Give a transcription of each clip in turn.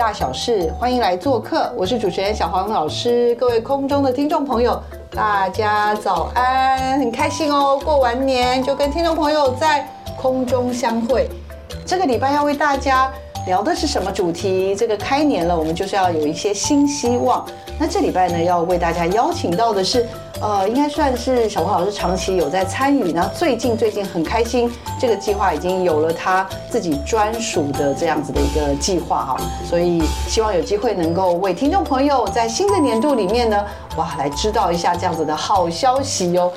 大小事，欢迎来做客。我是主持人小黄老师，各位空中的听众朋友，大家早安，很开心哦。过完年就跟听众朋友在空中相会。这个礼拜要为大家聊的是什么主题？这个开年了，我们就是要有一些新希望。那这礼拜呢，要为大家邀请到的是，呃，应该算是小黄老师长期有在参与，然后最近最近很开心，这个计划已经有了他自己专属的这样子的一个计划哈，所以希望有机会能够为听众朋友在新的年度里面呢，哇，来知道一下这样子的好消息哟。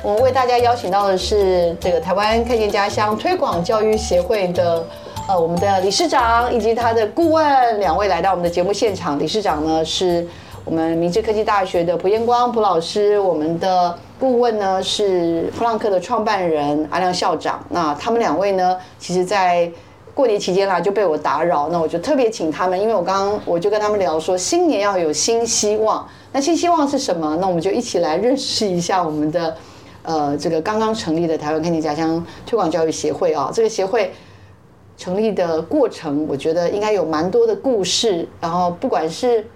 我们为大家邀请到的是这个台湾看见家乡推广教育协会的。呃，我们的理事长以及他的顾问两位来到我们的节目现场。理事长呢是我们明治科技大学的蒲彦光蒲老师，我们的顾问呢是普朗克的创办人阿亮校长。那他们两位呢，其实在过年期间啦就被我打扰，那我就特别请他们，因为我刚刚我就跟他们聊说，新年要有新希望。那新希望是什么？那我们就一起来认识一下我们的呃这个刚刚成立的台湾看见家乡推广教育协会啊，这个协会。成立的过程，我觉得应该有蛮多的故事。然后，不管是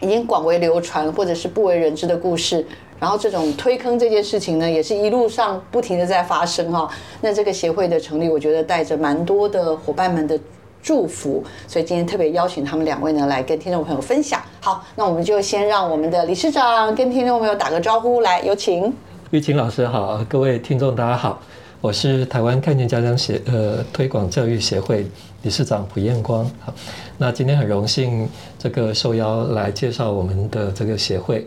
已经广为流传，或者是不为人知的故事，然后这种推坑这件事情呢，也是一路上不停的在发生哈。那这个协会的成立，我觉得带着蛮多的伙伴们的祝福，所以今天特别邀请他们两位呢，来跟听众朋友分享。好，那我们就先让我们的理事长跟听众朋友打个招呼，来有请。玉琴老师好，各位听众大家好。我是台湾看见家乡协呃推广教育协会理事长蒲彦光。好，那今天很荣幸这个受邀来介绍我们的这个协会。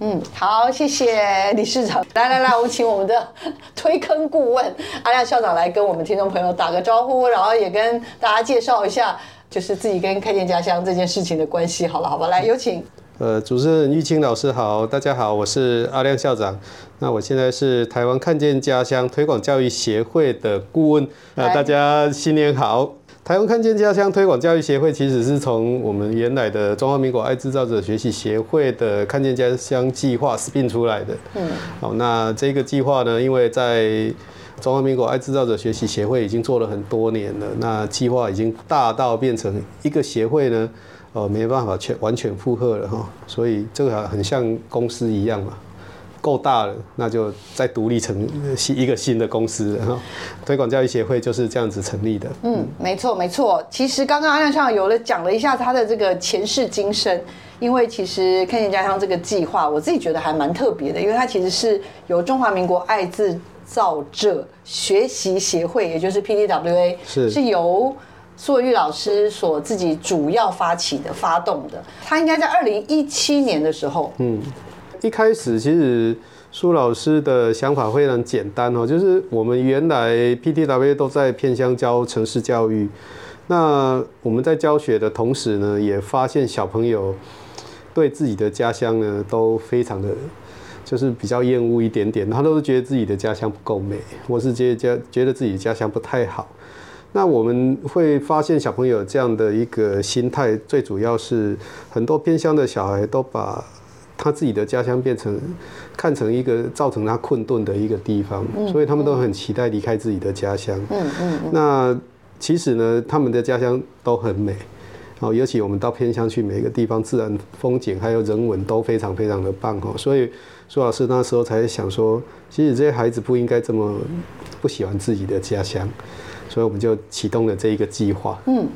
嗯，好，谢谢理事长。来来来，我们请我们的推坑顾问阿亮校长来跟我们听众朋友打个招呼，然后也跟大家介绍一下，就是自己跟看见家乡这件事情的关系。好了，好吧，来有请。呃，主持人玉清老师好，大家好，我是阿亮校长。那我现在是台湾看见家乡推广教育协会的顾问。呃，大家新年好。台湾看见家乡推广教育协会其实是从我们原来的中华民国爱制造者学习协会的看见家乡计划 spin 出来的。嗯。好，那这个计划呢，因为在中华民国爱制造者学习协会已经做了很多年了，那计划已经大到变成一个协会呢。哦，没办法全完全负荷了哈，所以这个很像公司一样嘛，够大了，那就再独立成新一个新的公司哈。推广教育协会就是这样子成立的。嗯，没错没错。其实刚刚阿亮上有了讲了一下他的这个前世今生，因为其实看见家乡这个计划，我自己觉得还蛮特别的，因为它其实是由中华民国爱制造者学习协会，也就是 PDWA，是是由。苏文玉老师所自己主要发起的、发动的，他应该在二零一七年的时候，嗯，一开始其实苏老师的想法非常简单哦，就是我们原来 PTW 都在偏乡教城市教育，那我们在教学的同时呢，也发现小朋友对自己的家乡呢都非常的，就是比较厌恶一点点，他都是觉得自己的家乡不够美，或是觉得家觉得自己家乡不太好。那我们会发现小朋友这样的一个心态，最主要是很多偏乡的小孩都把他自己的家乡变成看成一个造成他困顿的一个地方，所以他们都很期待离开自己的家乡。嗯嗯。那其实呢，他们的家乡都很美，哦，尤其我们到偏乡去，每一个地方自然风景还有人文都非常非常的棒哦。所以苏老师那时候才想说，其实这些孩子不应该这么不喜欢自己的家乡。所以我们就启动了这一个计划。嗯，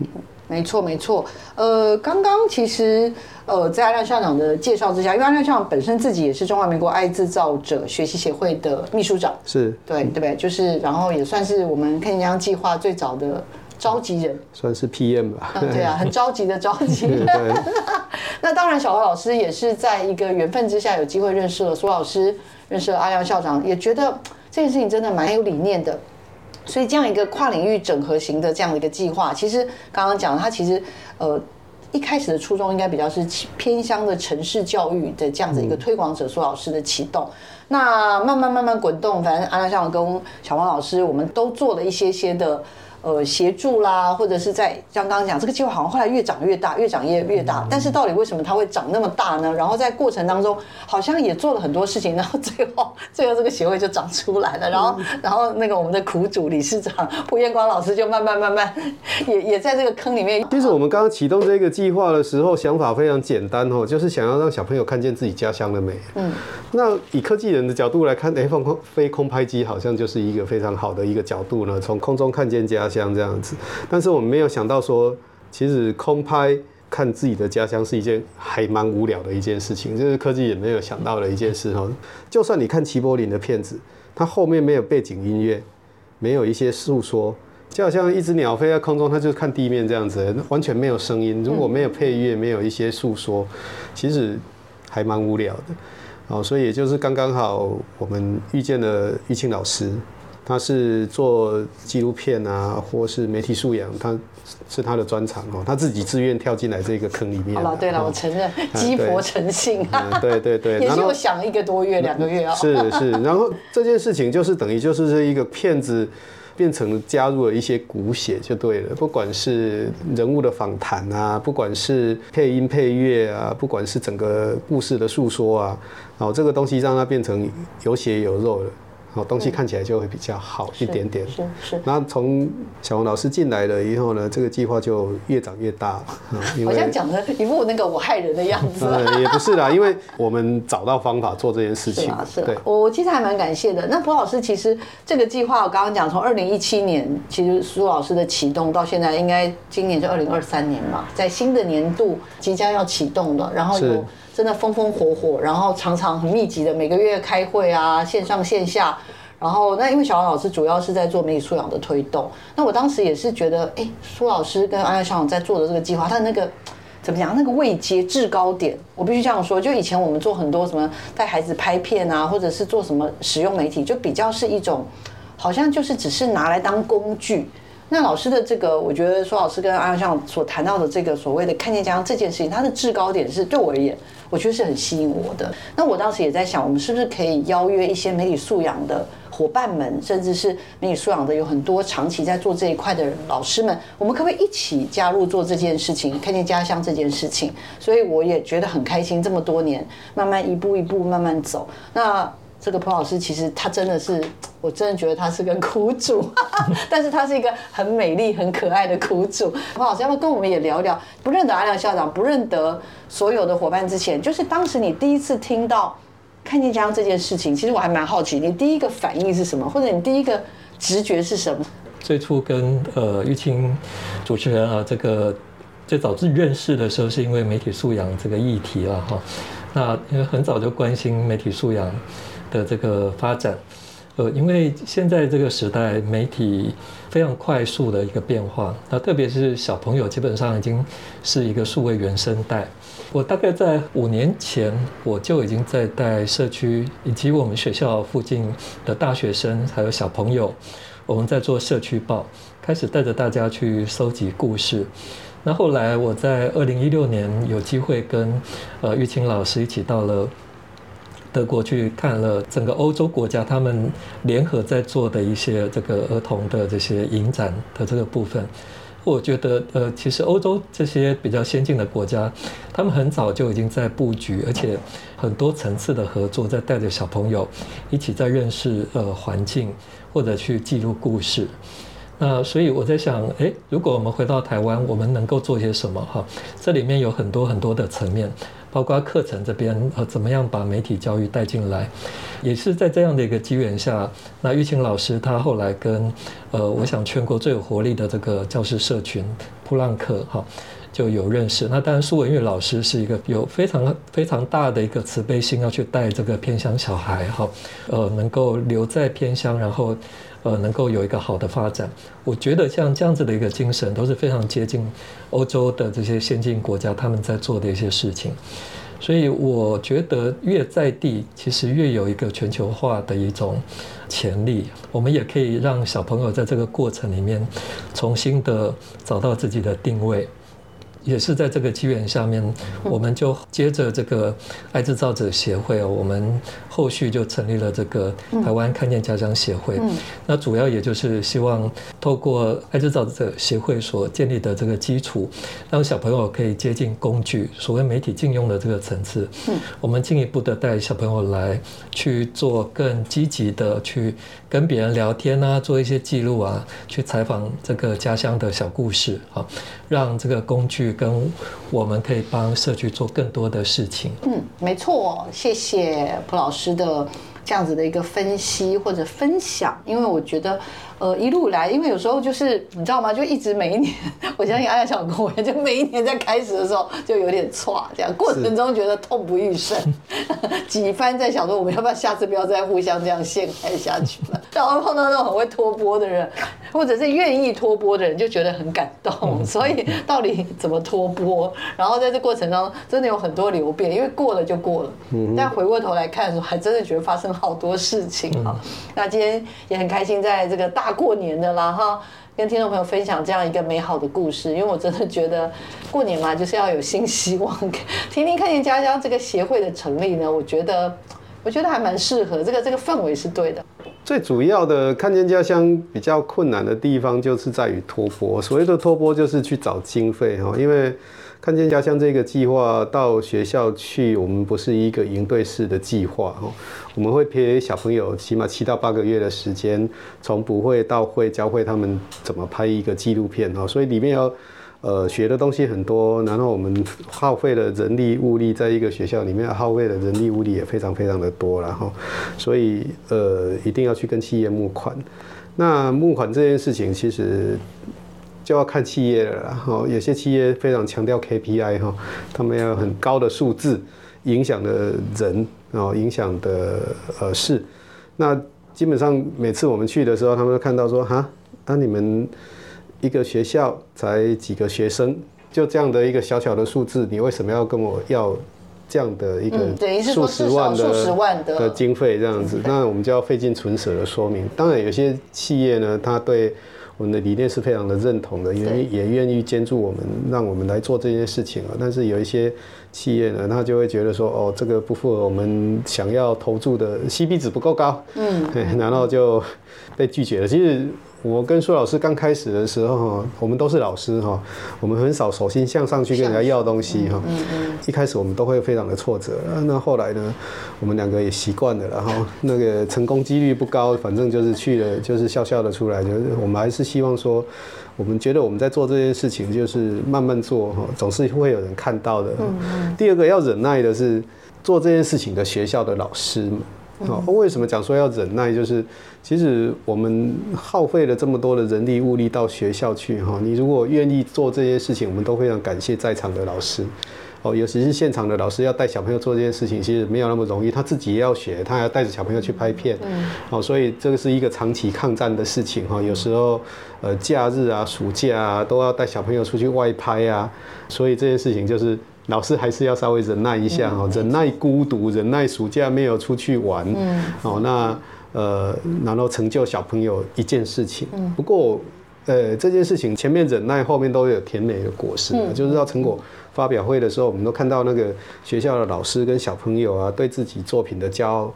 没错没错。呃，刚刚其实呃，在阿亮校长的介绍之下，因为阿亮校长本身自己也是中华民国爱制造者学习协会的秘书长，是对对不对？就是然后也算是我们看家乡计划最早的召集人，算是 PM 吧。嗯，对啊，很着急的着急。对，那当然，小何老师也是在一个缘分之下，有机会认识了苏老师，认识了阿亮校长，也觉得这件事情真的蛮有理念的。所以这样一个跨领域整合型的这样的一个计划，其实刚刚讲，它其实呃一开始的初衷应该比较是偏乡的城市教育的这样子一个推广者苏老师的启动。那慢慢慢慢滚动，反正阿亮校长跟小王老师，我们都做了一些些的。呃，协助啦，或者是在像刚刚讲，这个计划好像后来越长越大，越长越越大。但是到底为什么它会长那么大呢？然后在过程当中，好像也做了很多事情，然后最后 最后这个协会就长出来了。然后然后那个我们的苦主理事长 蒲彦光老师就慢慢慢慢也也在这个坑里面。其实我们刚刚启动这个计划的时候，想法非常简单哦，就是想要让小朋友看见自己家乡的美。嗯，那以科技人的角度来看，哎，放空飞空拍机好像就是一个非常好的一个角度呢，从空中看见家。像这样子，但是我们没有想到说，其实空拍看自己的家乡是一件还蛮无聊的一件事情，就是科技也没有想到的一件事哈。就算你看齐柏林的片子，它后面没有背景音乐，没有一些诉说，就好像一只鸟飞在空中，它就是看地面这样子，完全没有声音。如果没有配乐，没有一些诉说，其实还蛮无聊的。哦，所以也就是刚刚好，我们遇见了玉清老师。他是做纪录片啊，或是媒体素养，他是他的专长哦。他自己自愿跳进来这个坑里面。好了，对了，我承认鸡婆成性。对对对，也就想了一个多月、两个月啊。是是，然后这件事情就是等于就是这一个骗子变成加入了一些骨血就对了，不管是人物的访谈啊，不管是配音配乐啊，不管是整个故事的诉说啊，哦，这个东西让它变成有血有肉了。好东西看起来就会比较好一点点。是是。那从小红老师进来了以后呢，这个计划就越长越大。好像讲的一副那个我害人的样子。也不是啦，因为我们找到方法做这件事情。是是。对，我其实还蛮感谢的。那蒲老师其实这个计划，我刚刚讲从二零一七年，其实苏老师的启动到现在，应该今年就二零二三年嘛，在新的年度即将要启动的，然后有。真的风风火火，然后常常很密集的每个月开会啊，线上线下，然后那因为小王老师主要是在做媒体素养的推动，那我当时也是觉得，哎，苏老师跟安校长在做的这个计划，他那个 怎么讲，那个位阶制高点，我必须这样说，就以前我们做很多什么带孩子拍片啊，或者是做什么使用媒体，就比较是一种，好像就是只是拿来当工具。那老师的这个，我觉得苏老师跟安校长所谈到的这个所谓的看见家乡这件事情，它的制高点是对我而言。我觉得是很吸引我的。那我当时也在想，我们是不是可以邀约一些媒体素养的伙伴们，甚至是媒体素养的有很多长期在做这一块的，老师们，我们可不可以一起加入做这件事情，看见家乡这件事情？所以我也觉得很开心，这么多年慢慢一步一步慢慢走。那。这个彭老师其实他真的是，我真的觉得他是个苦主，但是他是一个很美丽、很可爱的苦主。彭老师要不要跟我们也聊聊？不认得阿亮校长，不认得所有的伙伴之前，就是当时你第一次听到看见家这件事情，其实我还蛮好奇，你第一个反应是什么，或者你第一个直觉是什么？最初跟呃玉清主持人啊，这个最早是认识的时候，是因为媒体素养这个议题了哈。那因为很早就关心媒体素养。的这个发展，呃，因为现在这个时代媒体非常快速的一个变化，那特别是小朋友基本上已经是一个数位原生代。我大概在五年前，我就已经在带社区以及我们学校附近的大学生还有小朋友，我们在做社区报，开始带着大家去搜集故事。那后来我在二零一六年有机会跟呃玉清老师一起到了。德国去看了整个欧洲国家，他们联合在做的一些这个儿童的这些影展的这个部分，我觉得呃，其实欧洲这些比较先进的国家，他们很早就已经在布局，而且很多层次的合作，在带着小朋友一起在认识呃环境，或者去记录故事。那所以我在想，哎，如果我们回到台湾，我们能够做些什么？哈，这里面有很多很多的层面。包括课程这边呃，怎么样把媒体教育带进来，也是在这样的一个机缘下，那玉清老师他后来跟呃，我想全国最有活力的这个教师社群普朗克哈，就有认识。那当然，苏文玉老师是一个有非常非常大的一个慈悲心，要去带这个偏乡小孩哈，呃，能够留在偏乡，然后呃，能够有一个好的发展。我觉得像这样子的一个精神，都是非常接近欧洲的这些先进国家他们在做的一些事情。所以我觉得越在地，其实越有一个全球化的一种潜力。我们也可以让小朋友在这个过程里面，重新的找到自己的定位。也是在这个机缘下面，我们就接着这个爱制造者协会，我们后续就成立了这个台湾看见家乡协会。那主要也就是希望透过爱制造者协会所建立的这个基础，让小朋友可以接近工具，所谓媒体禁用的这个层次。我们进一步的带小朋友来去做更积极的去跟别人聊天啊，做一些记录啊，去采访这个家乡的小故事啊，让这个工具。跟我们可以帮社区做更多的事情。嗯，没错，谢谢蒲老师的这样子的一个分析或者分享，因为我觉得。呃，一路来，因为有时候就是你知道吗？就一直每一年，我相信阿亚小跟我，就每一年在开始的时候就有点错，这样过程中觉得痛不欲生，几番在想说我们要不要下次不要再互相这样陷害下去了。然后碰到那种很会拖波的人，或者是愿意拖波的人，就觉得很感动。所以到底怎么拖波？然后在这过程中真的有很多流变，因为过了就过了。嗯但回过头来看的时候，还真的觉得发生好多事情啊。那今天也很开心，在这个大。过年的啦哈，跟听众朋友分享这样一个美好的故事，因为我真的觉得过年嘛，就是要有新希望。听听看见家乡这个协会的成立呢，我觉得我觉得还蛮适合，这个这个氛围是对的。最主要的看见家乡比较困难的地方，就是在于托钵。所谓的托钵，就是去找经费哈，因为。看见家乡这个计划到学校去，我们不是一个营队式的计划哈，我们会陪小朋友起码七到八个月的时间，从不会到会教会他们怎么拍一个纪录片哈，所以里面要呃学的东西很多，然后我们耗费的人力物力，在一个学校里面耗费的人力物力也非常非常的多然后，所以呃一定要去跟企业募款，那募款这件事情其实。就要看企业了哈，有些企业非常强调 KPI 哈，他们要很高的数字，影响的人啊，影响的呃事。那基本上每次我们去的时候，他们都看到说哈，那你们一个学校才几个学生，就这样的一个小小的数字，你为什么要跟我要这样的一个数十万的的经费这样子？那我们就要费尽唇舌的说明。当然，有些企业呢，他对我们的理念是非常的认同的，也也愿意监助我们，让我们来做这件事情啊。但是有一些企业呢，他就会觉得说，哦，这个不符合我们想要投注的 CP 值不够高，嗯，然后就被拒绝了。其实。我跟苏老师刚开始的时候哈，我们都是老师哈，我们很少手心向上去跟人家要东西哈。嗯嗯。一开始我们都会非常的挫折，那后来呢，我们两个也习惯了，然后那个成功几率不高，反正就是去了，就是笑笑的出来。就是我们还是希望说，我们觉得我们在做这件事情，就是慢慢做哈，总是会有人看到的。嗯嗯。第二个要忍耐的是做这件事情的学校的老师们。哦，为什么讲说要忍耐？就是其实我们耗费了这么多的人力物力到学校去哈，你如果愿意做这些事情，我们都非常感谢在场的老师。哦，尤其是现场的老师要带小朋友做这件事情，其实没有那么容易。他自己也要学，他还要带着小朋友去拍片。嗯。哦，所以这个是一个长期抗战的事情哈。有时候，呃，假日啊、暑假啊，都要带小朋友出去外拍啊。所以这件事情就是。老师还是要稍微忍耐一下哈，忍耐孤独，忍耐暑假没有出去玩，哦，那呃，然后成就小朋友一件事情。不过，呃，这件事情前面忍耐，后面都有甜美的果实，就是到成果发表会的时候，我们都看到那个学校的老师跟小朋友啊，对自己作品的骄傲。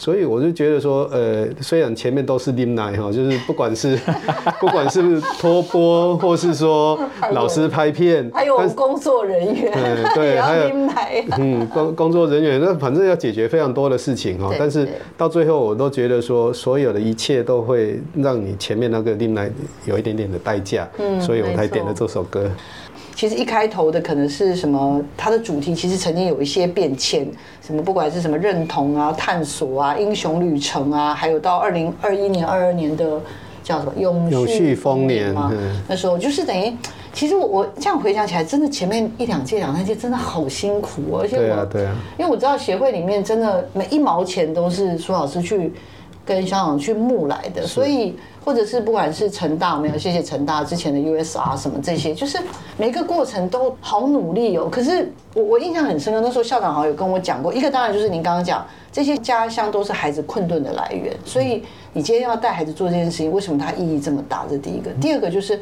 所以我就觉得说，呃，虽然前面都是拎奶哈，就是不管是 不管是不是托钵，或是说老师拍片，还有工作人员，对，还有 嗯，工工作人员，那反正要解决非常多的事情哈。但是到最后，我都觉得说，所有的一切都会让你前面那个拎奶有一点点的代价，嗯，所以我才点了这首歌。其实一开头的可能是什么？它的主题其实曾经有一些变迁，什么不管是什么认同啊、探索啊、英雄旅程啊，还有到二零二一年、二二年的叫什么永永续丰年嘛，那时候就是等于其实我我这样回想起来，真的前面一两届、两三届真的好辛苦哦，而且我对啊，对啊，因为我知道协会里面真的每一毛钱都是苏老师去跟校长去募来的，所以或者是不管是成大没有，谢谢成大之前的 USR 什么这些，就是每一个过程都好努力哦。可是我我印象很深刻，那时候校长好像有跟我讲过，一个当然就是您刚刚讲，这些家乡都是孩子困顿的来源，所以你今天要带孩子做这件事情，为什么它意义这么大？这第一个，第二个就是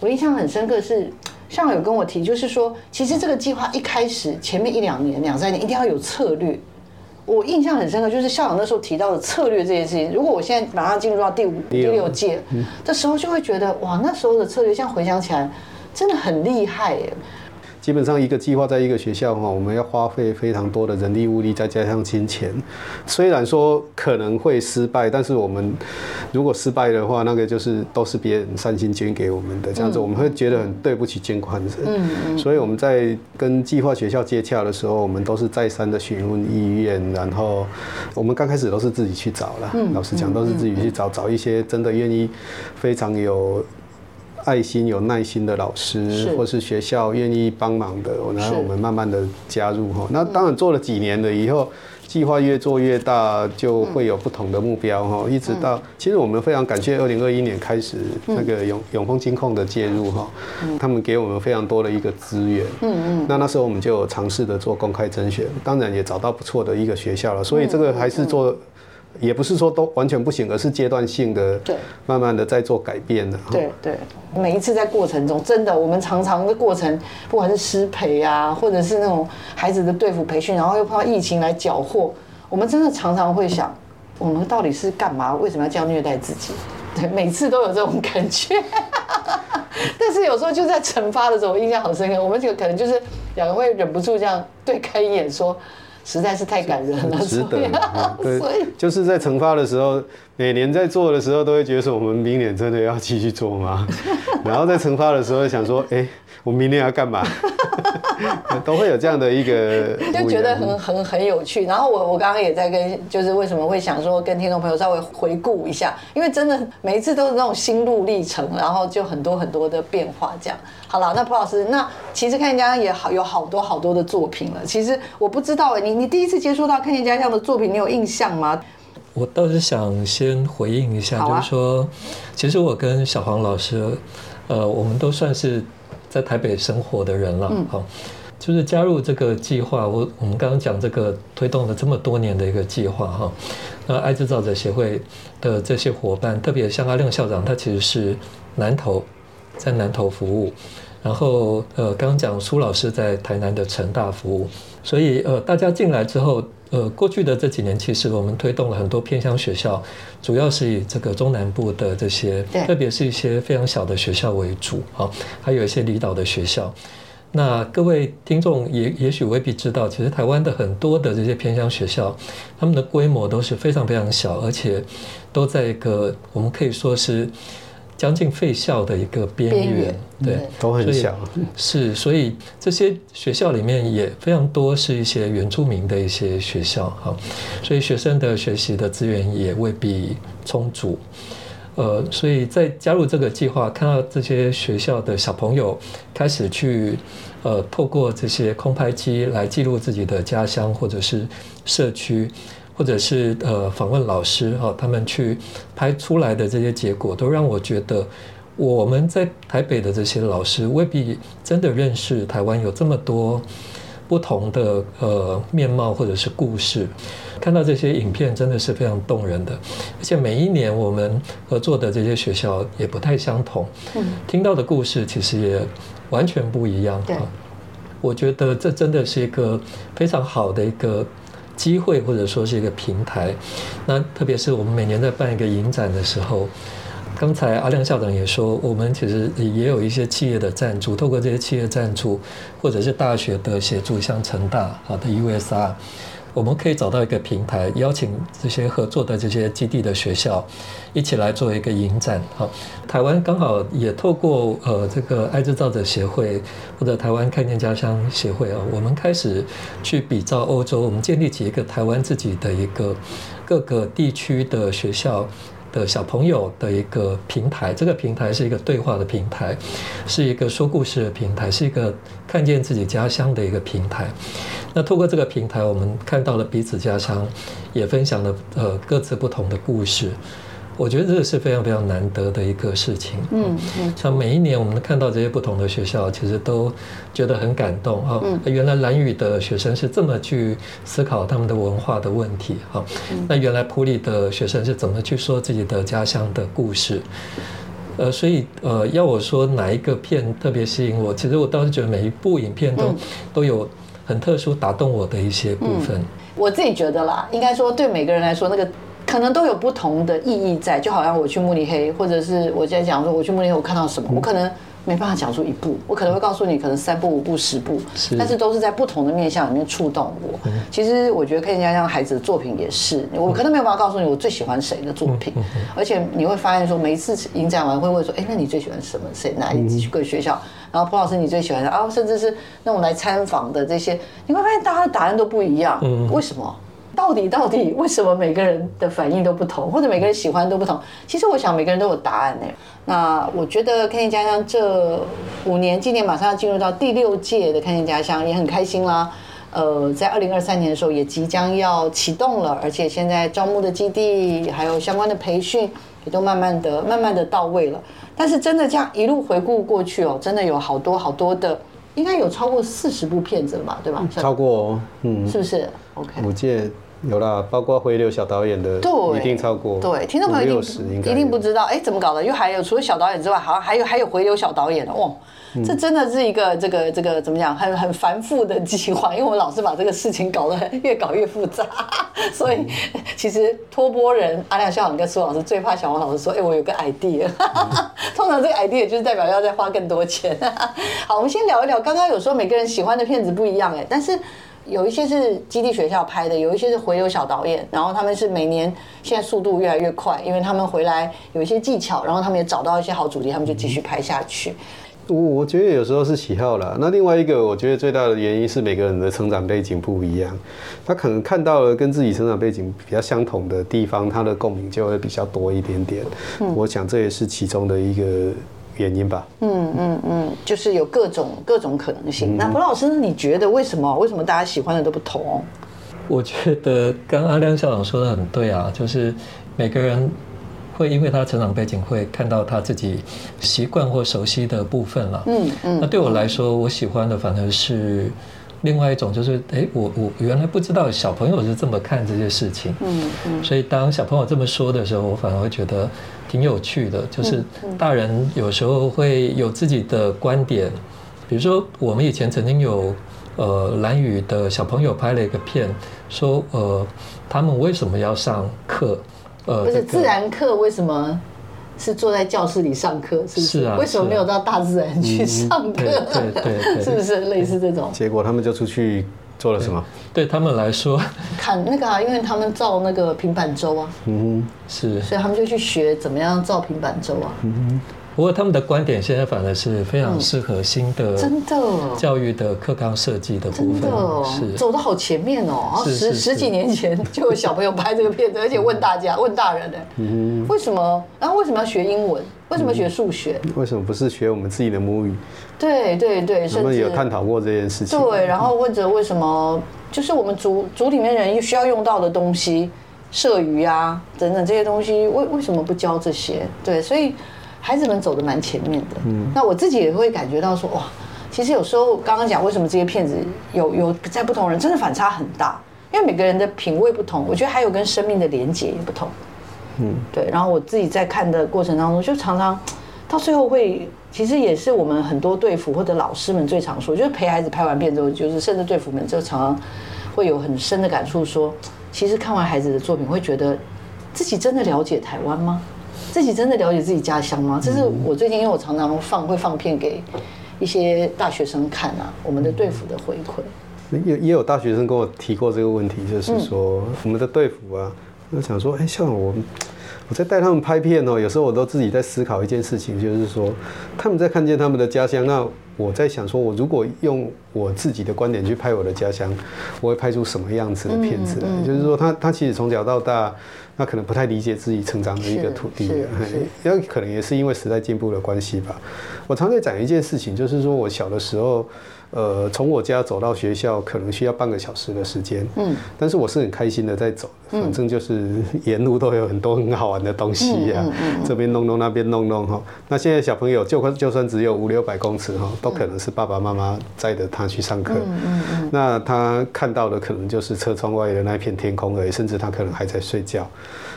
我印象很深刻是。校长有跟我提，就是说，其实这个计划一开始前面一两年、两三年一定要有策略。我印象很深刻，就是校长那时候提到的策略这件事情。如果我现在马上进入到第五、第第六六届的时候，就会觉得哇，那时候的策略，现在回想起来，真的很厉害耶。基本上一个计划在一个学校哈，我们要花费非常多的人力物力，再加上金钱。虽然说可能会失败，但是我们如果失败的话，那个就是都是别人善心捐给我们的，这样子我们会觉得很对不起捐款人。嗯嗯，所以我们在跟计划学校接洽的时候，我们都是再三的询问意愿，然后我们刚开始都是自己去找啦。老实讲，都是自己去找，找一些真的愿意非常有。爱心、有耐心的老师，是或是学校愿意帮忙的，然后我们慢慢的加入哈。那当然做了几年了以后，计划越做越大，就会有不同的目标哈。一直到其实我们非常感谢二零二一年开始那个永永丰金控的介入哈，他们给我们非常多的一个资源。嗯嗯，那那时候我们就有尝试的做公开甄选，当然也找到不错的一个学校了，所以这个还是做。也不是说都完全不行，而是阶段性的，对，慢慢的在做改变的。对对，每一次在过程中，真的，我们常常的过程，不管是师培啊，或者是那种孩子的对付培训，然后又碰到疫情来缴获，我们真的常常会想，我们到底是干嘛？为什么要这样虐待自己？对，每次都有这种感觉。但是有时候就在惩罚的时候，我印象好深刻。我们就可能就是两个会忍不住这样对开一眼说。实在是太感人了，值得。对，就是在惩罚的时候，每年在做的时候，都会觉得说，我们明年真的要继续做吗？然后在惩罚的时候，想说，哎、我明年要干嘛？都会有这样的一个 就觉得很很很有趣。然后我我刚刚也在跟，就是为什么会想说跟听众朋友稍微回顾一下，因为真的每一次都是那种心路历程，然后就很多很多的变化这样。好了，那蒲老师，那其实看见家乡也好有好多好多的作品了。其实我不知道哎，你你第一次接触到看见家乡的作品，你有印象吗？我倒是想先回应一下，啊就是说，其实我跟小黄老师，呃，我们都算是在台北生活的人了，好、就是加入这个计划，我我们刚刚讲这个推动了这么多年的一个计划哈，那爱制造者协会的这些伙伴，特别像阿亮校长，他其实是南投，在南投服务。然后，呃，刚刚讲苏老师在台南的成大服务，所以呃，大家进来之后，呃，过去的这几年，其实我们推动了很多偏乡学校，主要是以这个中南部的这些对，特别是一些非常小的学校为主啊，还有一些离岛的学校。那各位听众也也许未必知道，其实台湾的很多的这些偏乡学校，他们的规模都是非常非常小，而且都在一个我们可以说是将近废校的一个边缘边缘，对。对都很小。是，所以这些学校里面也非常多是一些原住民的一些学校哈，所以学生的学习的资源也未必充足。呃，所以在加入这个计划，看到这些学校的小朋友开始去呃，透过这些空拍机来记录自己的家乡或者是社区，或者是呃访问老师哈、他们去拍出来的这些结果，都让我觉得我们在台北的这些老师未必真的认识台湾有这么多不同的呃面貌或者是故事。看到这些影片真的是非常动人的，而且每一年我们合作的这些学校也不太相同，嗯听到的故事其实也完全不一样对啊。我觉得这真的是一个非常好的一个机会，或者说是一个平台。那特别是我们每年在办一个影展的时候，刚才阿亮校长也说，我们其实也有一些企业的赞助，透过这些企业赞助，或者是大学的协助，像成大好的 USR。我们可以找到一个平台，邀请这些合作的这些基地的学校一起来做一个影展。好，台湾刚好也透过呃这个爱制造者协会或者台湾看见家乡协会啊，我们开始去比照欧洲，我们建立起一个台湾自己的一个各个地区的学校的小朋友的一个平台，这个平台是一个对话的平台，是一个说故事的平台，是一个看见自己家乡的一个平台。那透过这个平台，我们看到了彼此家乡，也分享了呃各自不同的故事。我觉得这个是非常非常难得的一个事情。嗯嗯，像每一年我们看到这些不同的学校，其实都觉得很感动啊。原来蓝屿的学生是这么去思考他们的文化的问题啊。那原来普里的学生是怎么去说自己的家乡的故事？呃，所以呃，要我说哪一个片特别吸引我，其实我倒是觉得每一部影片都都有很特殊打动我的一些部分。我自己觉得啦，应该说对每个人来说，那个可能都有不同的意义在。就好像我去慕尼黑，或者是我在讲说我去慕尼黑，我看到什么，我可能没办法讲出一部，我可能会告诉你，可能三部、五部、十部，但是都是在不同的面向里面触动我。其实我觉得看人家像孩子的作品也是，我可能没有办法告诉你我最喜欢谁的作品，而且你会发现说每一次影展完会问说，哎，那你最喜欢什么？谁哪一个学校？然后彭老师你最喜欢的啊，甚至是那种来参访的这些，你会发现大家的答案都不一样。嗯，为什么？到底到底为什么每个人的反应都不同，或者每个人喜欢都不同？其实我想每个人都有答案呢。那我觉得看见家乡这五年，今年马上要进入到第六届的看见家乡，也很开心啦。呃，在二零二三年的时候也即将要启动了，而且现在招募的基地还有相关的培训也都慢慢的、慢慢的到位了。但是真的这样一路回顾过去哦，真的有好多好多的，应该有超过四十部片子了吧，对吧？超过，嗯，是不是？OK，五届。有啦，包括回流小导演的，对，一定超过。对，听众朋友一定一定不知道，哎，怎么搞的？因为还有除了小导演之外，好像还有还有回流小导演的，哇，这真的是一个这个这个怎么讲，很很繁复的计划。因为我们老是把这个事情搞得越搞越复杂，所以其实托波人阿亮校长跟苏老师最怕小王老师说，哎，我有个 idea，通常这个 idea 就是代表要再花更多钱。好，我们先聊一聊，刚刚有说每个人喜欢的片子不一样，哎，但是。有一些是基地学校拍的，有一些是回流小导演，然后他们是每年现在速度越来越快，因为他们回来有一些技巧，然后他们也找到一些好主题，他们就继续拍下去。我我觉得有时候是喜好啦，那另外一个我觉得最大的原因是每个人的成长背景不一样，他可能看到了跟自己成长背景比较相同的地方，他的共鸣就会比较多一点点。嗯我想这也是其中的一个。原因吧，嗯嗯嗯，就是有各种各种可能性。那彭老师，你觉得为什么？为什么大家喜欢的都不同？我觉得刚阿亮校长说的很对啊，就是每个人会因为他成长背景，会看到他自己习惯或熟悉的部分了。嗯嗯。那对我来说，我喜欢的反而是另外一种，就是哎，我我原来不知道小朋友是这么看这些事情。嗯嗯。所以当小朋友这么说的时候，我反而会觉得。挺有趣的，就是大人有时候会有自己的观点，比如说我们以前曾经有呃蓝宇的小朋友拍了一个片，说呃他们为什么要上课？呃，不是自然课为什么是坐在教室里上课？是不是啊？为什么没有到大自然去上课？对对，是不是类似这种？结果他们就出去。做了什么？对他们来说，砍那个啊，因为他们造那个平板舟啊，嗯哼，是，所以他们就去学怎么样造平板舟啊，嗯哼。不过他们的观点现在反而是非常适合新的真的教育的课纲设计的部分，是走的好前面哦。十十几年前就有小朋友拍这个片子，而且问大家 问大人呢，嗯，为什么？然后为什么要学英文？为什么学数学？为什么不是学我们自己的母语？对对对，他们有探讨过这件事情。对，然后或者为什么就是我们组组里面人需要用到的东西，射鱼啊等等这些东西，为为什么不教这些？对，所以。孩子们走的蛮前面的，嗯，那我自己也会感觉到说，哇，其实有时候刚刚讲为什么这些片子有有在不同人真的反差很大，因为每个人的品味不同，我觉得还有跟生命的连接也不同，嗯，对。然后我自己在看的过程当中，就常常到最后会，其实也是我们很多队服或者老师们最常说，就是陪孩子拍完片之后，就是甚至队服们就常常会有很深的感触，说其实看完孩子的作品，会觉得自己真的了解台湾吗？自己真的了解自己家乡吗？这是我最近，因为我常常放会放片给一些大学生看啊，我们的队服的回馈。也也有大学生跟我提过这个问题，就是说我们的队服啊，我想说，哎，像我我在带他们拍片哦，有时候我都自己在思考一件事情，就是说他们在看见他们的家乡，那我在想说，我如果用我自己的观点去拍我的家乡，我会拍出什么样子的片子来？就是说他他其实从小到大，他可能不太理解自己成长的一个土地，要可能也是因为时代进步的关系吧。我常在讲一件事情，就是说我小的时候。呃，从我家走到学校可能需要半个小时的时间，嗯，但是我是很开心的在走，反正就是沿路都有很多很好玩的东西呀，这边弄弄那边弄弄哈。那现在小朋友就就算只有五六百公尺哈，都可能是爸爸妈妈载着他去上课，嗯嗯，那他看到的可能就是车窗外的那一片天空而已，甚至他可能还在睡觉。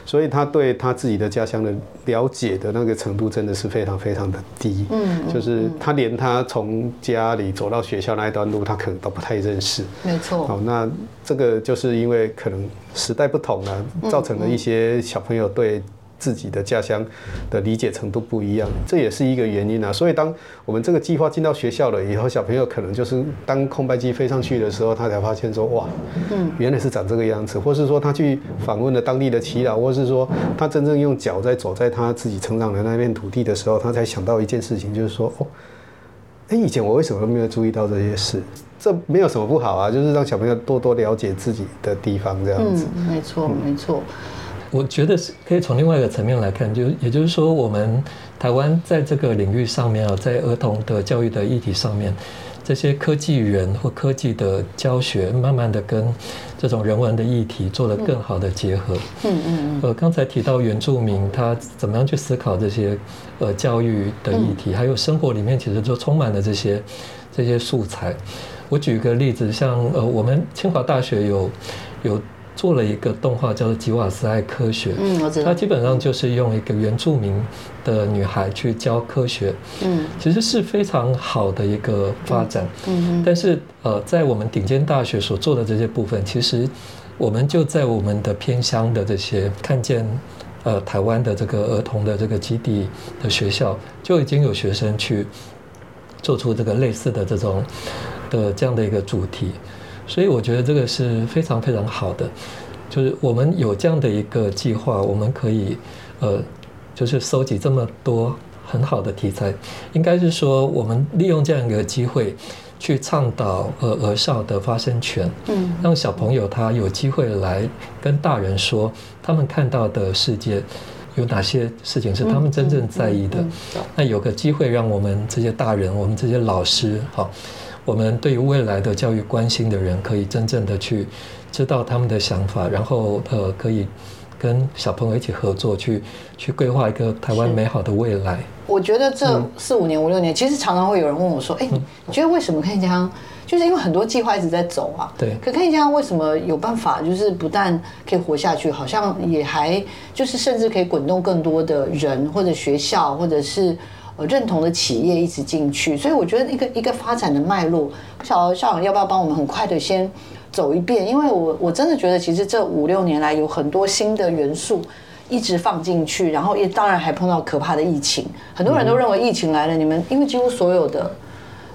所以他对他自己的家乡的了解的那个程度真的是非常非常的低，嗯，就是他连他从家里走到学校那一段路，他可能都不太认识，没错。好，那这个就是因为可能时代不同了，造成了一些小朋友对。自己的家乡的理解程度不一样，这也是一个原因啊。所以，当我们这个计划进到学校了以后，小朋友可能就是当空白机飞上去的时候，他才发现说：“哇，嗯，原来是长这个样子。”或是说他去访问了当地的祈祷，或是说他真正用脚在走在他自己成长的那片土地的时候，他才想到一件事情，就是说：“哦，哎，以前我为什么都没有注意到这些事？这没有什么不好啊，就是让小朋友多多了解自己的地方，这样子。”没错，没错。我觉得是可以从另外一个层面来看，就也就是说，我们台湾在这个领域上面啊，在儿童的教育的议题上面，这些科技人或科技的教学，慢慢的跟这种人文的议题做了更好的结合。嗯嗯嗯。呃，刚才提到原住民他怎么样去思考这些呃教育的议题，还有生活里面其实就充满了这些这些素材。我举一个例子，像呃，我们清华大学有有。做了一个动画叫做《吉瓦斯爱科学》，嗯，我知道。它基本上就是用一个原住民的女孩去教科学，嗯，其实是非常好的一个发展，嗯。但是呃，在我们顶尖大学所做的这些部分，其实我们就在我们的偏乡的这些看见，呃，台湾的这个儿童的这个基地的学校，就已经有学生去做出这个类似的这种的这样的一个主题。所以我觉得这个是非常非常好的，就是我们有这样的一个计划，我们可以，呃，就是收集这么多很好的题材，应该是说我们利用这样一个机会，去倡导呃儿少的发声权，嗯，让小朋友他有机会来跟大人说，他们看到的世界有哪些事情是他们真正在意的，那有个机会让我们这些大人，我们这些老师，好。我们对于未来的教育关心的人，可以真正的去知道他们的想法，然后呃，可以跟小朋友一起合作，去去规划一个台湾美好的未来。我觉得这四五年、五六年，其实常常会有人问我说：“哎，你觉得为什么看见江？就是因为很多计划一直在走啊。对。可看一下为什么有办法，就是不但可以活下去，好像也还就是甚至可以滚动更多的人，或者学校，或者是。”认同的企业一直进去，所以我觉得一个一个发展的脉络，不晓得校长要不要帮我们很快的先走一遍？因为我我真的觉得，其实这五六年来有很多新的元素一直放进去，然后也当然还碰到可怕的疫情。很多人都认为疫情来了，你们因为几乎所有的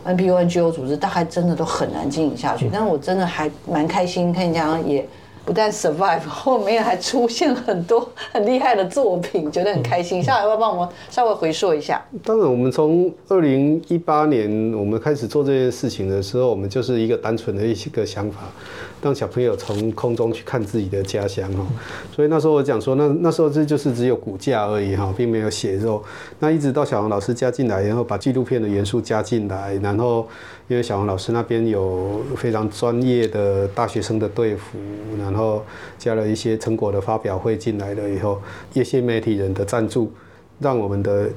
NPO、NGO 组织大概真的都很难经营下去。但是我真的还蛮开心，看这样也。不但 survive，后面还出现很多 很厉害的作品，觉得很开心。下来要不要帮我们稍微回溯一下？当然，我们从二零一八年我们开始做这件事情的时候，我们就是一个单纯的一个想法。让小朋友从空中去看自己的家乡哦，所以那时候我讲说，那那时候这就是只有骨架而已哈，并没有血肉。那一直到小王老师加进来，然后把纪录片的元素加进来，然后因为小王老师那边有非常专业的大学生的队服，然后加了一些成果的发表会进来了以后，一些媒体人的赞助，让我们的。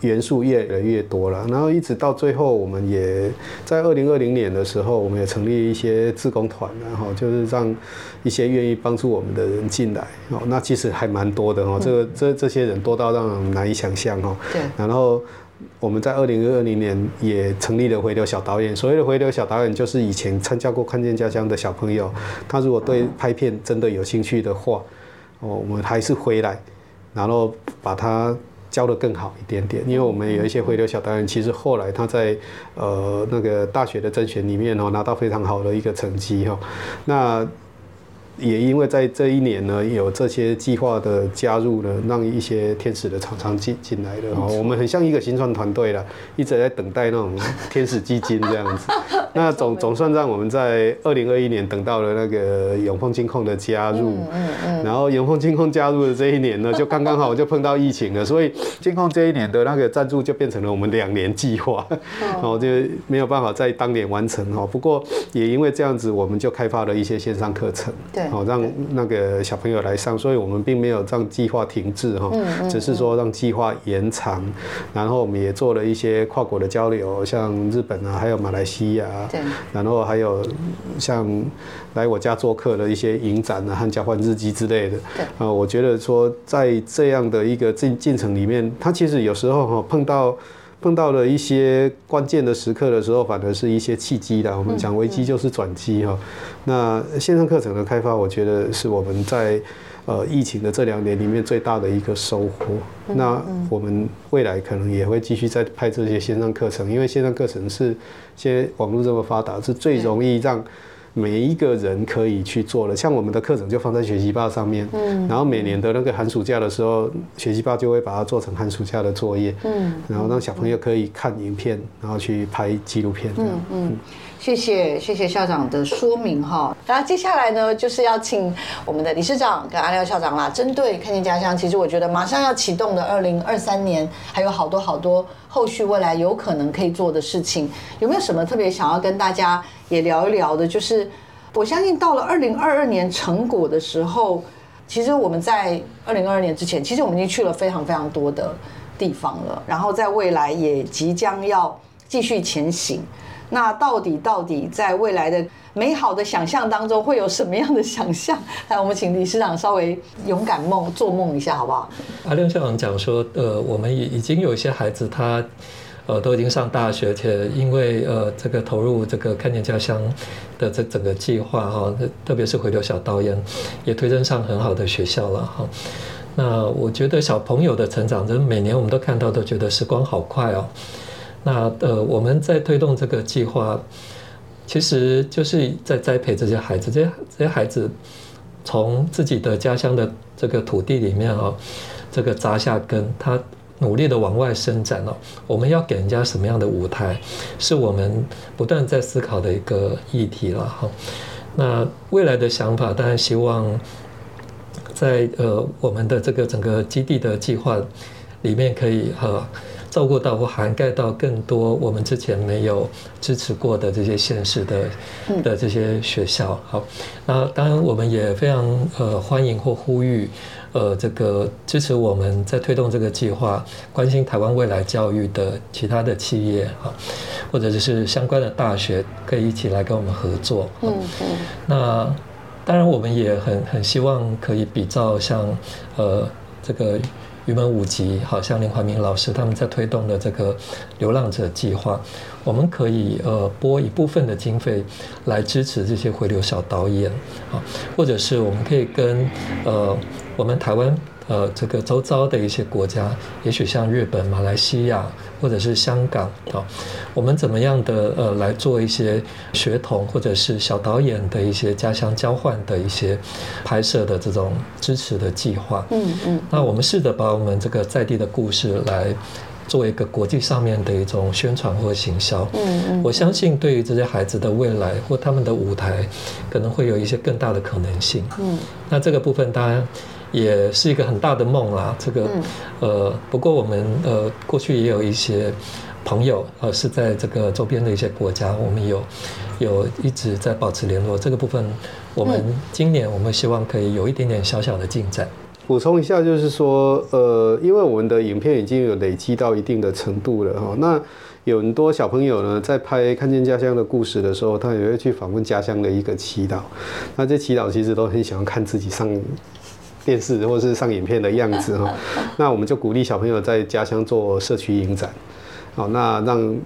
元素越来越多了，然后一直到最后，我们也在二零二零年的时候，我们也成立一些志工团，然后就是让一些愿意帮助我们的人进来哦。那其实还蛮多的哦，这个这这些人多到让人难以想象哦。对。然后我们在二零二零年也成立了回流小导演，所谓的回流小导演，就是以前参加过《看见家乡》的小朋友，他如果对拍片真的有兴趣的话，哦，我们还是回来，然后把他。教的更好一点点，因为我们有一些回流小导演，其实后来他在呃那个大学的甄选里面哦拿到非常好的一个成绩哈。那也因为在这一年呢，有这些计划的加入呢，让一些天使的厂商进进来了哈。我们很像一个新创团队了，一直在等待那种天使基金这样子。那总总算让我们在二零二一年等到了那个永丰金控的加入，嗯嗯，然后永丰金控加入的这一年呢，就刚刚好就碰到疫情了，所以金控这一年的那个赞助就变成了我们两年计划，然后 就没有办法在当年完成哈。不过也因为这样子，我们就开发了一些线上课程，对，好让那个小朋友来上，所以我们并没有让计划停滞哈，只是说让计划延长，然后我们也做了一些跨国的交流，像日本啊，还有马来西亚。对，然后还有像来我家做客的一些影展啊和交换日记之类的。对，啊，我觉得说在这样的一个进进程里面，他其实有时候哈碰到碰到了一些关键的时刻的时候，反而是一些契机的。我们讲危机就是转机哈。那线上课程的开发，我觉得是我们在。呃，疫情的这两年里面最大的一个收获，那我们未来可能也会继续再拍这些线上课程，因为线上课程是现在网络这么发达，是最容易让每一个人可以去做了。像我们的课程就放在学习报上面，嗯，然后每年的那个寒暑假的时候，学习报就会把它做成寒暑假的作业，嗯，然后让小朋友可以看影片，然后去拍纪录片，嗯嗯。谢谢谢谢校长的说明哈，那接下来呢就是要请我们的理事长跟阿廖校长啦，针对看见家乡，其实我觉得马上要启动的二零二三年，还有好多好多后续未来有可能可以做的事情，有没有什么特别想要跟大家也聊一聊的？就是我相信到了二零二二年成果的时候，其实我们在二零二二年之前，其实我们已经去了非常非常多的地方了，然后在未来也即将要继续前行。那到底到底在未来的美好的想象当中会有什么样的想象？来，我们请理事长稍微勇敢梦做梦一下，好不好？阿亮校长讲说，呃，我们已已经有一些孩子，他呃都已经上大学，且因为呃这个投入这个看见家乡的这整个计划哈，特别是回流小导演，也推荐上很好的学校了哈。那我觉得小朋友的成长，就是每年我们都看到，都觉得时光好快哦。那呃，我们在推动这个计划，其实就是在栽培这些孩子。这些这些孩子从自己的家乡的这个土地里面啊，这个扎下根，他努力的往外伸展了。我们要给人家什么样的舞台，是我们不断在思考的一个议题了哈。那未来的想法，当然希望在呃我们的这个整个基地的计划里面可以哈。照顾到或涵盖到更多我们之前没有支持过的这些县市的的这些学校。好，那当然我们也非常呃欢迎或呼吁呃这个支持我们在推动这个计划、关心台湾未来教育的其他的企业啊，或者就是相关的大学，可以一起来跟我们合作。嗯嗯。那当然我们也很很希望可以比照像呃这个。余门舞集，好像林怀民老师他们在推动的这个流浪者计划，我们可以呃拨一部分的经费来支持这些回流小导演啊，或者是我们可以跟呃我们台湾。呃，这个周遭的一些国家，也许像日本、马来西亚或者是香港啊，我们怎么样的呃来做一些学童或者是小导演的一些家乡交换的一些拍摄的这种支持的计划？嗯嗯。那我们试着把我们这个在地的故事来做一个国际上面的一种宣传或行销。嗯嗯。我相信对于这些孩子的未来或他们的舞台，可能会有一些更大的可能性。嗯。那这个部分当然。也是一个很大的梦啦，这个，呃，不过我们呃过去也有一些朋友呃是在这个周边的一些国家，我们有有一直在保持联络。这个部分，我们今年我们希望可以有一点点小小的进展。补充一下，就是说，呃，因为我们的影片已经有累积到一定的程度了哈，那有很多小朋友呢在拍《看见家乡的故事》的时候，他也会去访问家乡的一个祈祷。那这祈祷其实都很喜欢看自己上。电视或者是上影片的样子哈，那我们就鼓励小朋友在家乡做社区影展，好，那让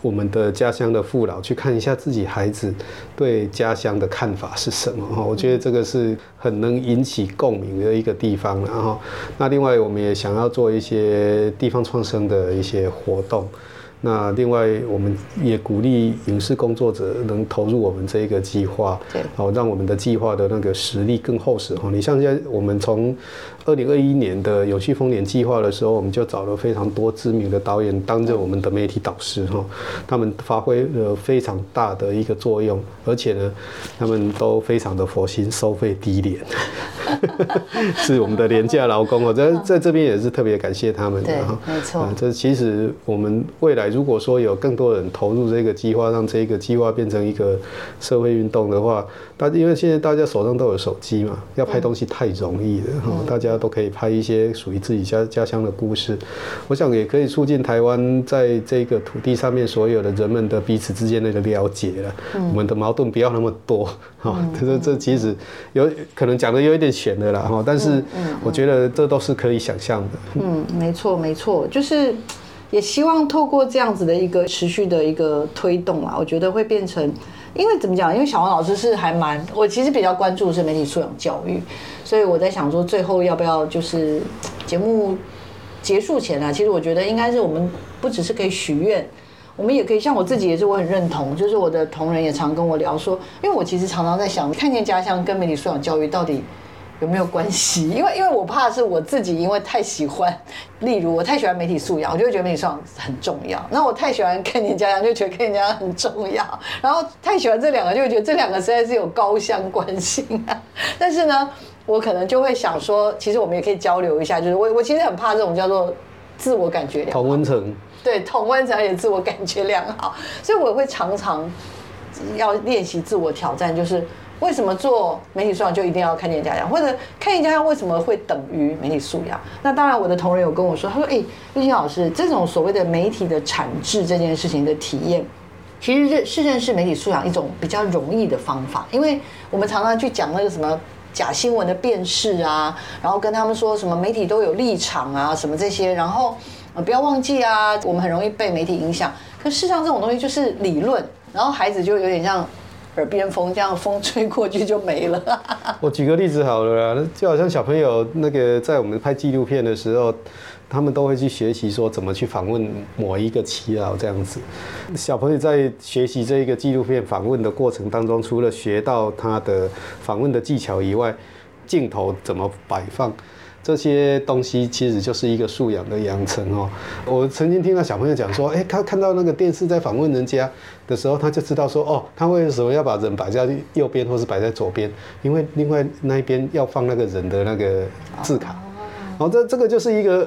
我们的家乡的父老去看一下自己孩子对家乡的看法是什么。哈，我觉得这个是很能引起共鸣的一个地方然后，那另外我们也想要做一些地方创生的一些活动。那另外，我们也鼓励影视工作者能投入我们这一个计划，对，好让我们的计划的那个实力更厚实哈。你像现在我们从二零二一年的有序丰年计划的时候，我们就找了非常多知名的导演担任我们的媒体导师哈，他们发挥了非常大的一个作用，而且呢，他们都非常的佛心，收费低廉，是我们的廉价劳工哦，在在这边也是特别感谢他们的哈，没错，这其实我们未来。如果说有更多人投入这个计划，让这个计划变成一个社会运动的话，大因为现在大家手上都有手机嘛，要拍东西太容易了，大家都可以拍一些属于自己家家乡的故事。我想也可以促进台湾在这个土地上面所有的人们的彼此之间的了解了，我们的矛盾不要那么多。哈，这这其实有可能讲的有一点悬的啦，哈，但是我觉得这都是可以想象的。嗯，没错没错，就是。也希望透过这样子的一个持续的一个推动啊，我觉得会变成，因为怎么讲？因为小王老师是还蛮，我其实比较关注是媒体素养教育，所以我在想说，最后要不要就是节目结束前啊，其实我觉得应该是我们不只是可以许愿，我们也可以像我自己也是我很认同，就是我的同仁也常跟我聊说，因为我其实常常在想，看见家乡跟媒体素养教育到底。有没有关系？因为因为我怕是我自己，因为太喜欢，例如我太喜欢媒体素养，我就会觉得媒体素养很重要。那我太喜欢看见家乡，就觉得看见家乡很重要。然后太喜欢这两个，就会觉得这两个实在是有高相关性啊。但是呢，我可能就会想说，其实我们也可以交流一下。就是我我其实很怕这种叫做自我感觉良好，同温层对同温层也自我感觉良好，所以我会常常要练习自我挑战，就是。为什么做媒体素养就一定要看见家乡，或者看见家乡为什么会等于媒体素养？那当然，我的同仁有跟我说，他说：“哎，玉清老师，这种所谓的媒体的产制这件事情的体验，其实是是认识媒体素养一种比较容易的方法，因为我们常常去讲那个什么假新闻的辨识啊，然后跟他们说什么媒体都有立场啊，什么这些，然后不要忘记啊，我们很容易被媒体影响。可事实上，这种东西就是理论，然后孩子就有点像。”耳边风，这样风吹过去就没了。我举个例子好了，就好像小朋友那个在我们拍纪录片的时候，他们都会去学习说怎么去访问某一个耆老这样子。小朋友在学习这一个纪录片访问的过程当中，除了学到他的访问的技巧以外，镜头怎么摆放。这些东西其实就是一个素养的养成哦。我曾经听到小朋友讲说，哎，他看到那个电视在访问人家的时候，他就知道说，哦，他为什么要把人摆在右边或是摆在左边？因为另外那一边要放那个人的那个字卡。哦，这这个就是一个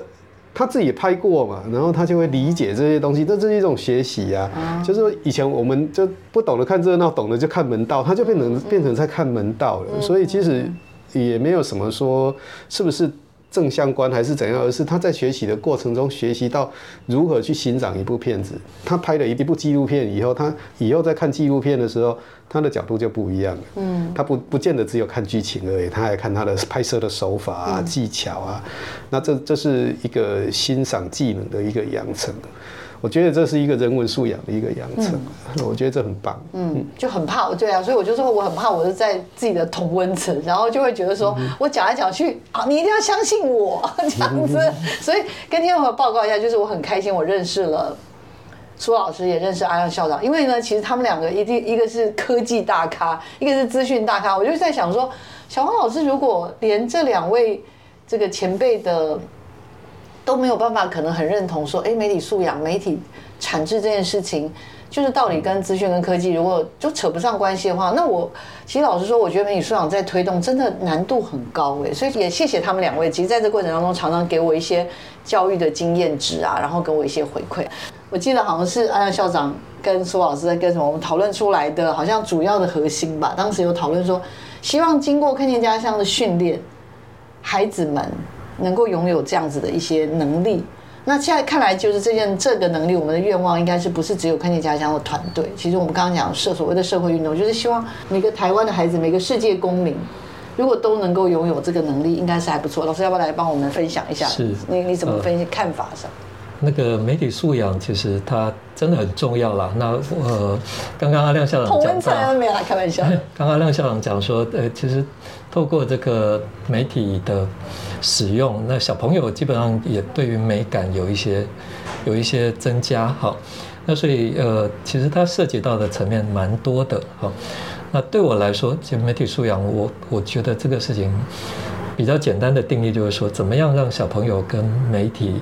他自己拍过嘛，然后他就会理解这些东西，这是一种学习呀。就是以前我们就不懂得看热闹，懂得就看门道，他就变成变成在看门道了。所以其实也没有什么说是不是。正相关还是怎样？而是他在学习的过程中学习到如何去欣赏一部片子。他拍了一部纪录片以后，他以后在看纪录片的时候，他的角度就不一样了。嗯，他不不见得只有看剧情而已，他还看他的拍摄的手法啊、技巧啊。那这这是一个欣赏技能的一个养成。我觉得这是一个人文素养的一个养成，我觉得这很棒。嗯，就很怕，对啊，所以我就说我很怕，我是在自己的同温层，然后就会觉得说我讲来讲去，啊，你一定要相信我这样子。所以跟天众朋友报告一下，就是我很开心，我认识了苏老师，也认识阿亮校长，因为呢，其实他们两个一定一个是科技大咖，一个是资讯大咖，我就在想说，小黄老师如果连这两位这个前辈的。都没有办法，可能很认同说，哎，媒体素养、媒体产制这件事情，就是到底跟资讯跟科技如果就扯不上关系的话，那我其实老实说，我觉得媒体素养在推动真的难度很高哎，所以也谢谢他们两位，其实在这过程当中常常给我一些教育的经验值啊，然后给我一些回馈。我记得好像是安校长跟苏老师在跟什么，我们讨论出来的，好像主要的核心吧。当时有讨论说，希望经过看见家乡的训练，孩子们。能够拥有这样子的一些能力，那现在看来就是这件这个能力，我们的愿望应该是不是只有看见家乡的团队？其实我们刚刚讲社所谓的社会运动，就是希望每个台湾的孩子，每个世界公民，如果都能够拥有这个能力，应该是还不错。老师要不要来帮我们分享一下？是，你你怎么分析看法上？那个媒体素养其实它真的很重要啦。那呃，刚刚阿亮校长讲到，没有开玩笑。刚刚亮校长讲说，呃，其实透过这个媒体的使用，那小朋友基本上也对于美感有一些有一些增加，好。那所以呃，其实它涉及到的层面蛮多的，好。那对我来说，其实媒体素养，我我觉得这个事情比较简单的定义就是说，怎么样让小朋友跟媒体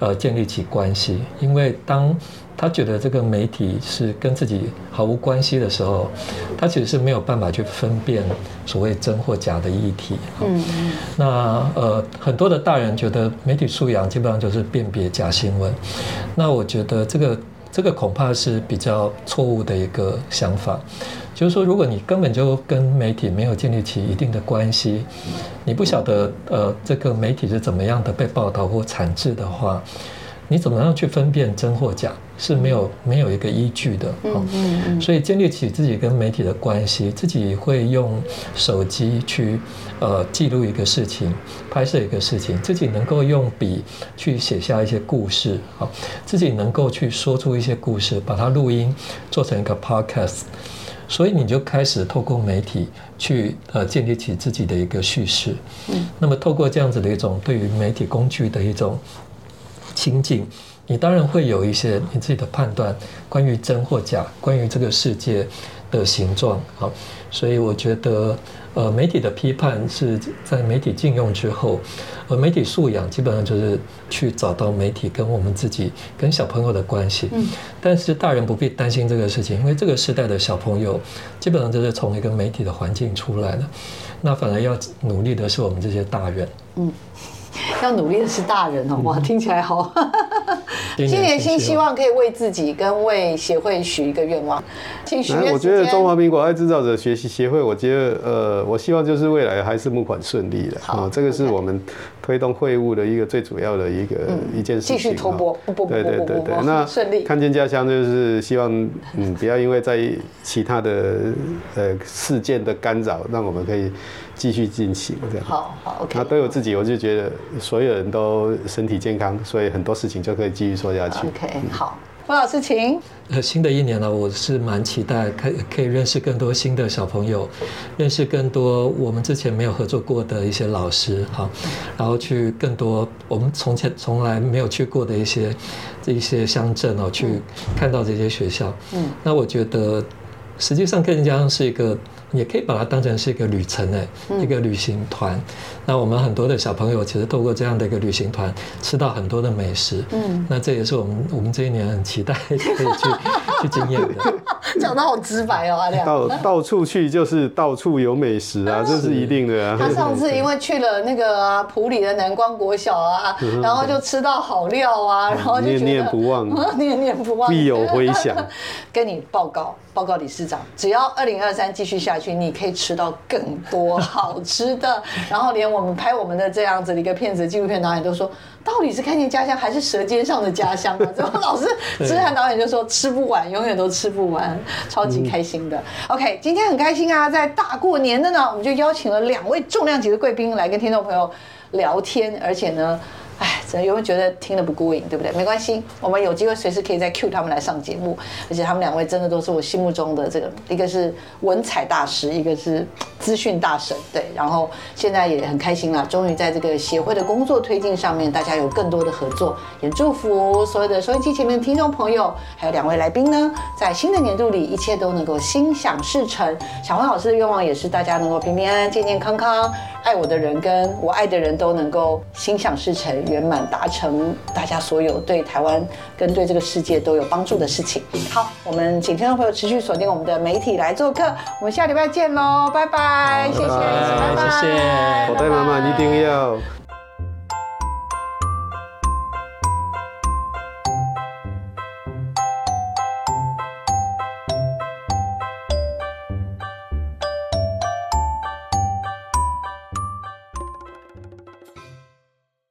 呃建立起关系？因为当他觉得这个媒体是跟自己毫无关系的时候，他其实是没有办法去分辨所谓真或假的议题。嗯嗯。那呃，很多的大人觉得媒体素养基本上就是辨别假新闻。那我觉得这个这个恐怕是比较错误的一个想法。就是说，如果你根本就跟媒体没有建立起一定的关系，你不晓得呃这个媒体是怎么样的被报道或产制的话，你怎么样去分辨真或假是没有没有一个依据的。嗯嗯嗯。所以建立起自己跟媒体的关系，自己会用手机去呃记录一个事情，拍摄一个事情，自己能够用笔去写下一些故事，好，自己能够去说出一些故事，把它录音做成一个 podcast。所以你就开始透过媒体去呃建立起自己的一个叙事，嗯，那么透过这样子的一种对于媒体工具的一种亲近，你当然会有一些你自己的判断，关于真或假，关于这个世界的形状，好，所以我觉得。呃，媒体的批判是在媒体禁用之后，呃，媒体素养基本上就是去找到媒体跟我们自己跟小朋友的关系。嗯，但是大人不必担心这个事情，因为这个时代的小朋友基本上就是从一个媒体的环境出来的，那反而要努力的是我们这些大人。嗯。要努力的是大人哦，哇，听起来好。新年新希望，可以为自己跟为协会许一个愿望，请许愿。我觉得中华民国爱制造者学习协会，我觉得呃，我希望就是未来还是募款顺利的啊，这个是我们推动会务的一个最主要的一个一件事情。继续拖播，不不不不不不，那顺利。看见家乡就是希望嗯，不要因为在其他的呃事件的干扰，让我们可以。继续进行这样，好好，OK。那都有自己，我就觉得所有人都身体健康，所以很多事情就可以继续做下去。OK，好，郭老师请。呃，新的一年呢，我是蛮期待，可可以认识更多新的小朋友，认识更多我们之前没有合作过的一些老师，哈，然后去更多我们从前从来没有去过的一些这一些乡镇哦，去看到这些学校。嗯，那我觉得实际上更加是一个。也可以把它当成是一个旅程诶，一个旅行团。那我们很多的小朋友其实透过这样的一个旅行团，吃到很多的美食。嗯，那这也是我们我们这一年很期待可以去 去经验的。讲的好直白哦，阿亮。到到处去就是到处有美食啊，这是一定的啊。他上次因为去了那个啊普里的南光国小啊，然后就吃到好料啊，然后就念念不忘，念念不忘，必有回响。跟你报告。报告理事长，只要二零二三继续下去，你可以吃到更多好吃的。然后连我们拍我们的这样子的一个片子纪录片导演都说，到底是看见家乡还是舌尖上的家乡啊？怎么老是志涵导演就说吃不完，永远都吃不完，超级开心的。OK，今天很开心啊，在大过年的呢，我们就邀请了两位重量级的贵宾来跟听众朋友聊天，而且呢。哎，有没有觉得听得不过瘾，对不对？没关系，我们有机会随时可以再 cue 他们来上节目。而且他们两位真的都是我心目中的这个，一个是文采大师，一个是资讯大神。对，然后现在也很开心了，终于在这个协会的工作推进上面，大家有更多的合作。也祝福所有的收音机前面的听众朋友，还有两位来宾呢，在新的年度里，一切都能够心想事成。小黄老师的愿望也是大家能够平平安安、健健康康。爱我的人跟我爱的人都能够心想事成、圆满达成，大家所有对台湾跟对这个世界都有帮助的事情。好，我们请听众朋友持续锁定我们的媒体来做客，我们下礼拜见喽，拜拜，谢谢，拜拜，谢谢，口袋妈妈一定要。